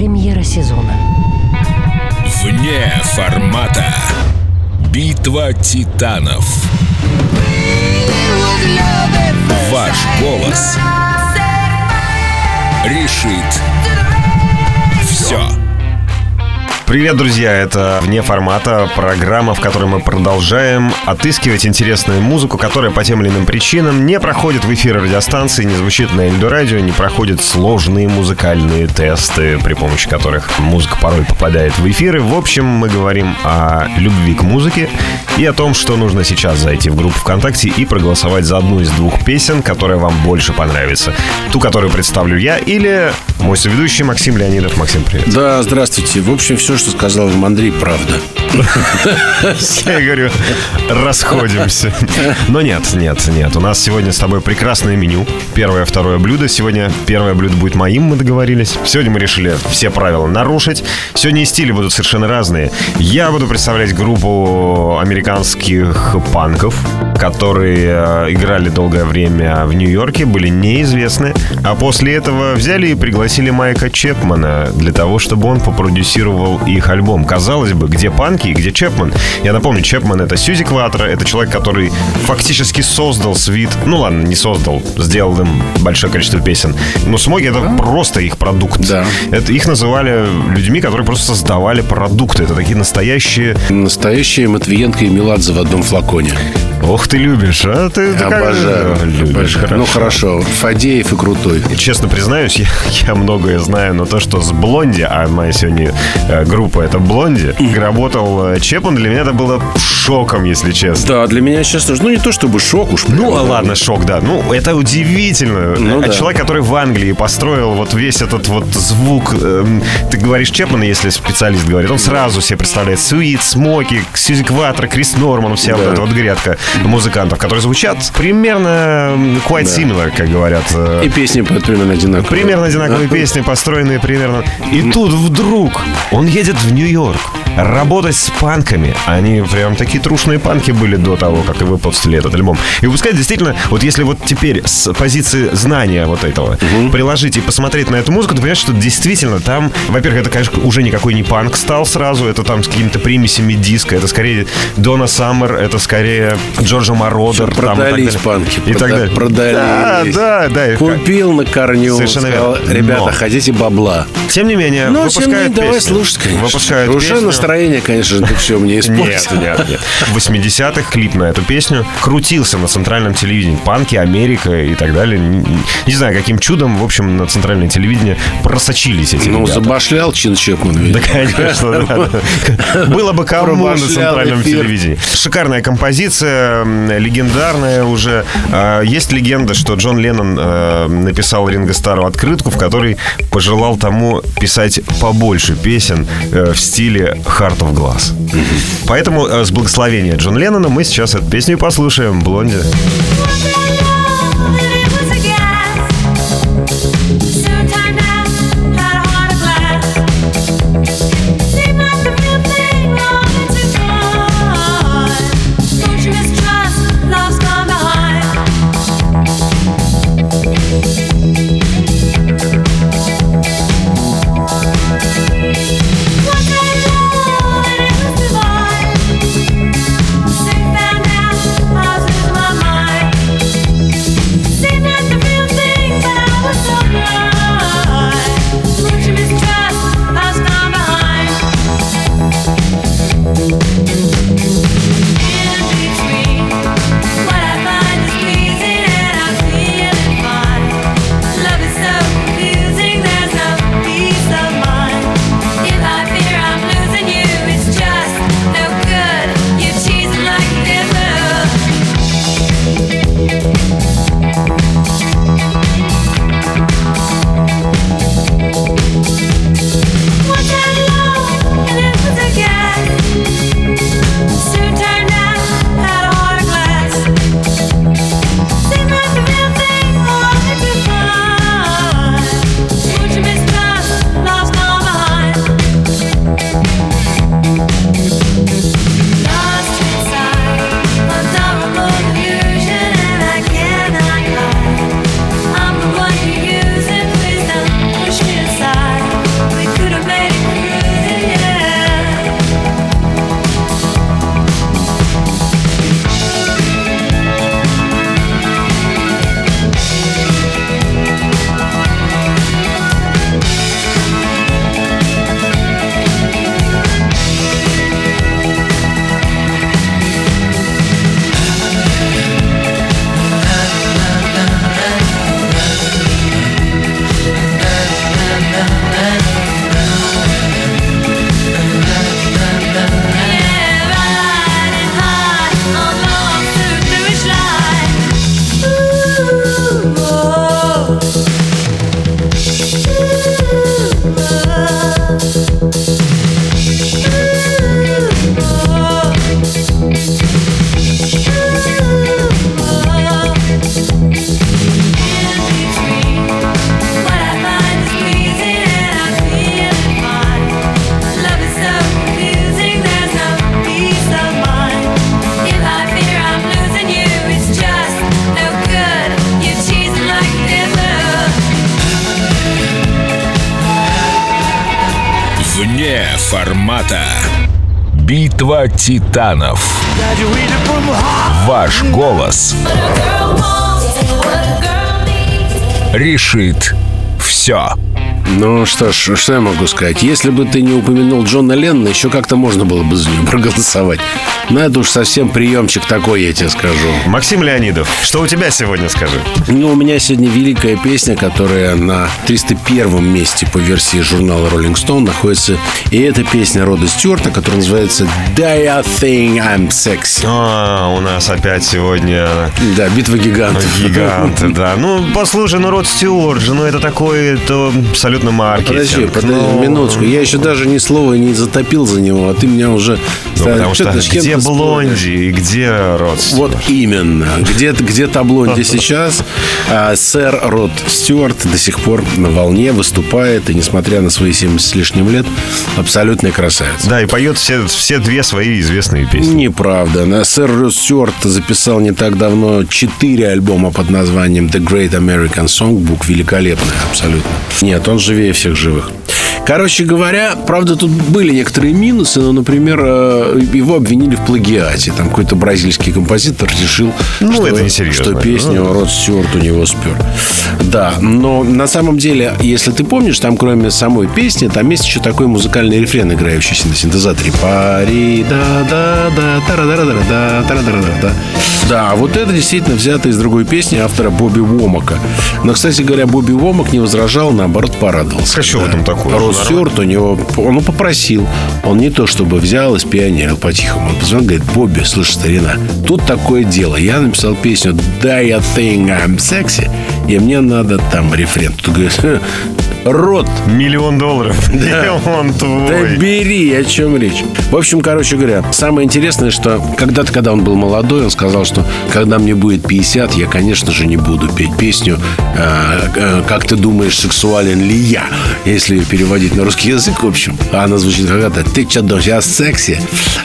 Премьера сезона. Вне формата. Битва титанов. Ваш голос решит все. Привет, друзья! Это «Вне формата» программа, в которой мы продолжаем отыскивать интересную музыку, которая по тем или иным причинам не проходит в эфир радиостанции, не звучит на Эльдо радио, не проходит сложные музыкальные тесты, при помощи которых музыка порой попадает в эфиры. В общем, мы говорим о любви к музыке и о том, что нужно сейчас зайти в группу ВКонтакте и проголосовать за одну из двух песен, которая вам больше понравится. Ту, которую представлю я, или мой соведущий Максим Леонидов. Максим, привет. Да, здравствуйте. В общем, все, что сказал вам Андрей, правда. Я говорю, расходимся. Но нет, нет, нет. У нас сегодня с тобой прекрасное меню. Первое, второе блюдо. Сегодня первое блюдо будет моим, мы договорились. Сегодня мы решили все правила нарушить. Сегодня и стили будут совершенно разные. Я буду представлять группу американских панков, которые э, играли долгое время в Нью-Йорке, были неизвестны. А после этого взяли и пригласили Майка Чепмана для того, чтобы он попродюсировал их альбом. Казалось бы, где панки и где Чепман? Я напомню, Чепман — это Сьюзи Кватро, это человек, который фактически создал свит. Ну ладно, не создал, сделал им большое количество песен. Но Смоги — это просто их продукт. Да. Это, их называли людьми, которые просто создавали продукты. Это такие настоящие... Настоящие Матвиенко и Меладзе в одном флаконе. Ох, ты любишь, а? Ты такая- Обожаю. Любишь, Обожаю. Ну, хорошо. Фадеев и Крутой. Честно признаюсь, я, я многое знаю, но то, что с Блонди, а моя сегодня э, группа это Блонди, работал э, Чепман, для меня это было шоком, если честно. Да, для меня сейчас тоже. Ну, не то чтобы шок уж. Ну, прям, а ладно, шок, да. Ну, это удивительно. Ну, А да. Человек, который в Англии построил вот весь этот вот звук. эм, ты говоришь Чепмана, если специалист говорит, он сразу себе представляет Суит, Смоки, Сьюзи Кватро, Крис Норман, вся вот Да. эта вот грядка музыкантов, которые звучат примерно quite similar, как говорят. э, И песни примерно одинаковые. Примерно одинаковые Да. песни, построенные примерно. И тут вдруг он едет в Нью-Йорк работать с панками. Они прям такие трушные панки были до того, как и выпустили этот альбом. И выпускать действительно, вот если вот теперь с позиции знания вот этого приложить и посмотреть на эту музыку, ты понимаешь, что действительно там, во-первых, это, конечно, уже никакой не панк стал сразу, это там с какими-то примесями диска, это скорее Дона Саммер, это скорее Джорджа Мородер. там и так Продались далее. панки. И так далее. Продались. Да, да, да. Купил на корню. Совершенно сказал, верно. Ребята, Но. хотите бабла? Тем не менее, Ну, тем не менее, выпускают давай песню. слушать, конечно. Выпускают Уже песню. настроение, конечно же, ты все мне Нет, испортил. нет, нет. В 80-х клип на эту песню крутился на центральном телевидении. Панки, Америка и так далее. Не, не знаю, каким чудом, в общем, на центральное телевидение просочились эти Ну, ребята. забашлял Чин Чепман. ведь. Да, конечно, да, да. Было бы кому на центральном эфир. телевидении. Шикарная композиция, легендарная уже. А, Есть легенда, что Джон Леннон э, написал Ринго Стару открытку, в которой пожелал тому писать побольше песен э, в стиле Heart of Glass. Поэтому э, с благословения Джон Леннона мы сейчас эту песню послушаем. Блонди. Sick Вне формата. Битва титанов. Ваш голос решит все. Ну что ж, что я могу сказать? Если бы ты не упомянул Джона Леннона, еще как-то можно было бы за него проголосовать. Но это уж совсем приемчик такой, я тебе скажу. Максим Леонидов, что у тебя сегодня, скажи? Ну, у меня сегодня великая песня, которая на 301 месте по версии журнала Rolling Stone находится. И это песня Рода Стюарта, которая называется «Do you think I'm sexy?» А, у нас опять сегодня Да, битва гигантов. гиганты, да. Ну, послушай, ну, Род Стюарт же, ну, это такое, это абсолютно маркетинг. Подожди, подожди, Ну, минуточку. Я еще даже ни слова не затопил за него, а ты меня уже... Ну, потому Что что где споришь? Блонди и где Род Стюарт? Вот именно. Где, где та Блонди сейчас? А, сэр Род Стюарт до сих пор на волне выступает, и несмотря на свои 70 с лишним лет, абсолютный красавец. Да, и поет все, все две свои известные песни. Неправда. На- Сэр Род Стюарт записал не так давно четыре альбома под названием The Great American Songbook. Великолепная абсолютно. Нет, он живее всех живых. Короче говоря, правда, тут были некоторые минусы, но, например, э, его обвинили в плагиате. Там какой-то бразильский композитор решил, Ну, что, это несерьезно. что песню Ну. Род Стюарт у него спер. Да, но на самом деле, если ты помнишь, там кроме самой песни, там есть еще такой музыкальный рефрен, играющийся на синтезаторе. Пари, да, да, да, тара да да да тара да да Да, вот это действительно взято из другой песни автора Бобби Уомака. Но, кстати говоря, Бобби Уомак не возражал, наоборот, порадовался. А что в Да. этом такого? Род Стюарт у него, он попросил. Он не то чтобы взял и спионерил по-тихому. Он позвонил, говорит, Бобби, слышь, старина, тут такое дело. Я написал песню «Do you think I'm sexy?» И мне надо там рефрен. Тут говорит, «Ха, Рот, Миллион долларов. Да. Он да твой. бери, о чем речь. В общем, короче говоря, самое интересное, что когда-то, когда он был молодой, он сказал, что когда мне будет 50, я, конечно же, не буду петь песню э, э, «Как ты думаешь, сексуален ли я?» Если ее переводить на русский язык, в общем. А она звучит как-то «Ты что, думаешь, я секси?»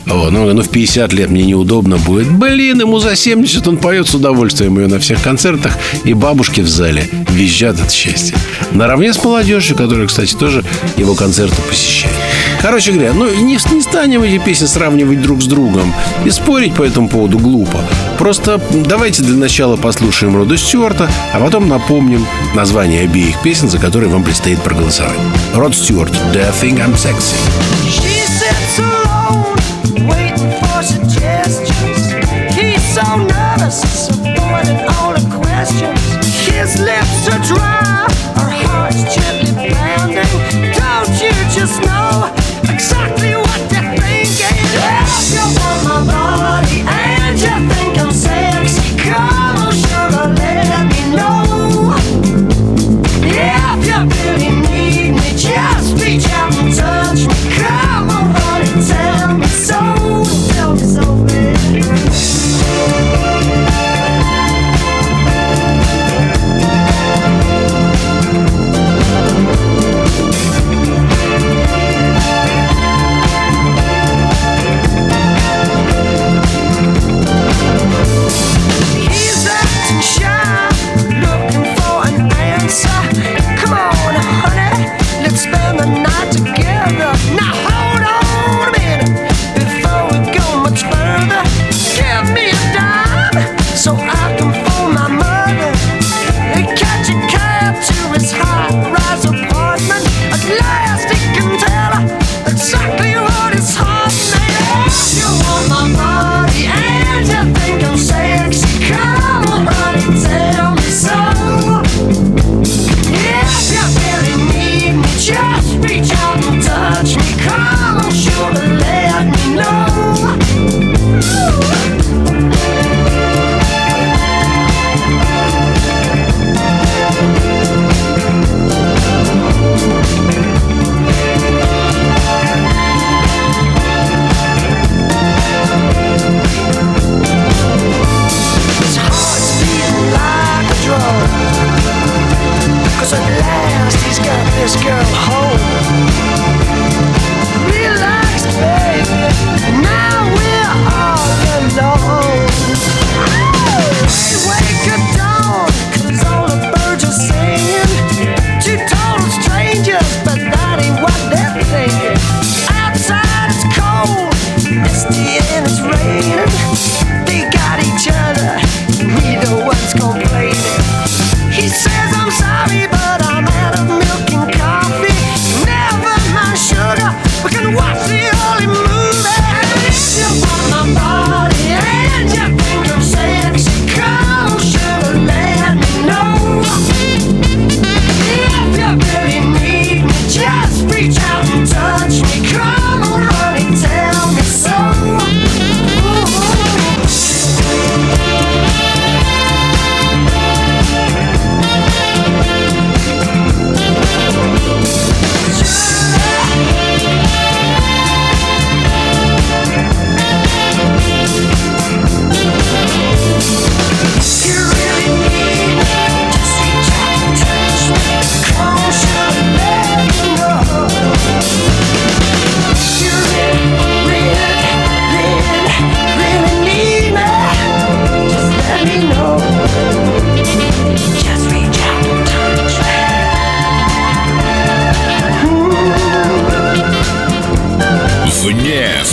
Вот, ну, ну, в 50 лет мне неудобно будет. Блин, ему за 70 он поет с удовольствием ее на всех концертах, и бабушки в зале визжат от счастья. Наравне с молодежью, которая, кстати, тоже его концерты посещает. Короче говоря, ну не, не станем эти песни сравнивать друг с другом и спорить по этому поводу глупо. Просто давайте для начала послушаем Рода Стюарта, а потом напомним название обеих песен, за которые вам предстоит проголосовать. Род Стюарт, Do you think I'm sexy? She sits alone,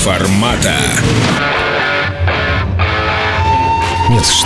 формата.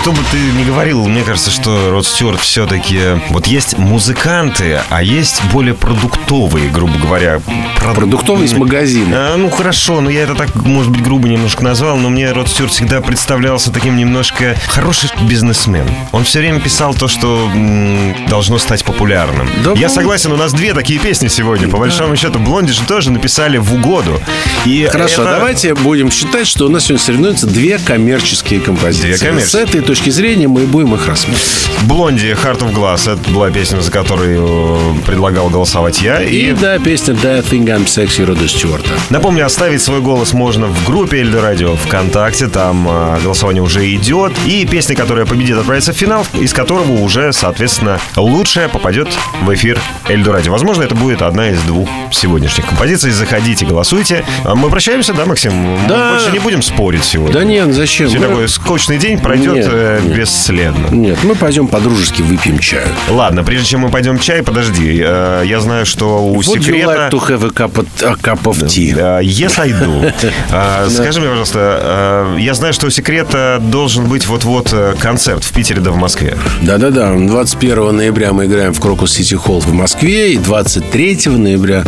Что бы ты ни говорил, мне кажется, что Род Стюарт все-таки... Вот есть музыканты, а есть более продуктовые, грубо говоря. Прод... Продуктовые из магазина. А, ну, хорошо, но я это так, может быть, грубо немножко назвал, но мне Род Стюарт всегда представлялся таким немножко хороший бизнесмен. Он все время писал то, что м, должно стать популярным. Да, я согласен, у нас две такие песни сегодня. По да. большому счету, Блонди же тоже написали в угоду. И Хорошо, это... давайте будем считать, что у нас сегодня соревнуются две коммерческие композиции. Две коммерческие этой точки зрения мы будем их рассматривать. Блонди, Heart of Glass. Это была песня, за которую э, предлагал голосовать я. И, и да, песня I Think I'm Sexy Рода Стюарта. Напомню, оставить свой голос можно в группе Эльдо Радио ВКонтакте. Там э, голосование уже идет. И песня, которая победит, отправится в финал, из которого уже, соответственно, лучшая попадет в эфир Эльдо Радио. Возможно, это будет одна из двух сегодняшних композиций. Заходите, голосуйте. А мы прощаемся, да, Максим? Да. Мы больше не будем спорить сегодня. Да нет, зачем? Сегодня мы... такой скучный день пройдет нет, э, нет. бесследно. Нет, мы пойдем по-дружески выпьем чаю. Ладно, прежде чем мы пойдем чай, подожди. Э, я знаю, что у Would секрета... you like to have a cup of, a cup of tea? Yes, I do. uh, скажи мне, пожалуйста, uh, я знаю, что у секрета должен быть вот-вот концерт в Питере да в Москве. Да-да-да. 21 ноября мы играем в Крокус Сити Холл в Москве и 23 ноября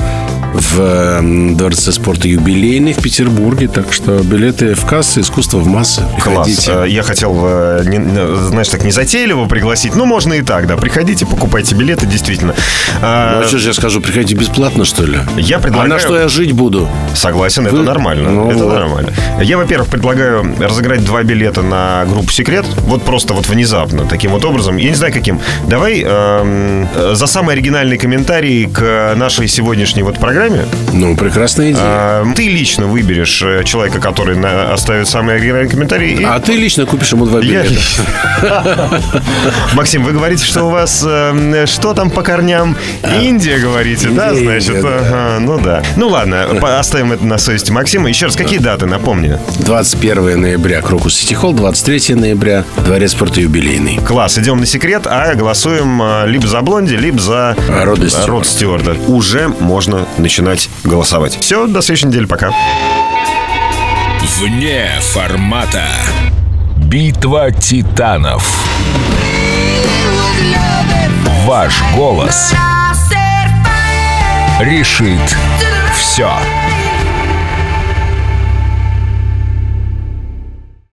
в Дворце спорта юбилейный в Петербурге. Так что билеты в кассы, искусство в массы. Приходите. Класс. Э, я хотел, э, знаешь, так не затейливо пригласить. Ну, можно и так, да. Приходите, покупайте билеты, действительно. А, ну, а что же я скажу, приходите бесплатно, что ли? Я предлагаю... А на что я жить буду? Согласен, Вы... это нормально. Ну, это вот. нормально. Я, во-первых, предлагаю разыграть два билета на группу «Секрет». Вот просто вот внезапно, таким вот образом. Я не знаю, каким. Давай э, за самый оригинальный комментарий к нашей сегодняшней вот программе программе. Ну, прекрасная идея. А, ты лично выберешь э, человека, который на, оставит самый оригинальный комментарий. И... А ты лично купишь ему два билета. Максим, вы говорите, что у вас э, что там по корням? Индия, говорите, да, значит? Ну да. Ну ладно, оставим это на совести Максима. Еще раз, какие даты, напомни? 21 ноября Крокус Сити Холл, 23 ноября Дворец спорта юбилейный. Класс, идем на секрет, а голосуем э, либо за Блонди, либо за Род Стюарта. Уже можно начинать голосовать. Все, до следующей недели, пока. Вне формата. Битва титанов. Ваш голос решит все.